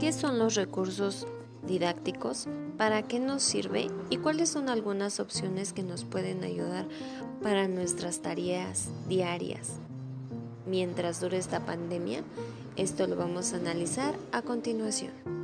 ¿Qué son los recursos didácticos? ¿Para qué nos sirve? ¿Y cuáles son algunas opciones que nos pueden ayudar para nuestras tareas diarias? Mientras dure esta pandemia, esto lo vamos a analizar a continuación.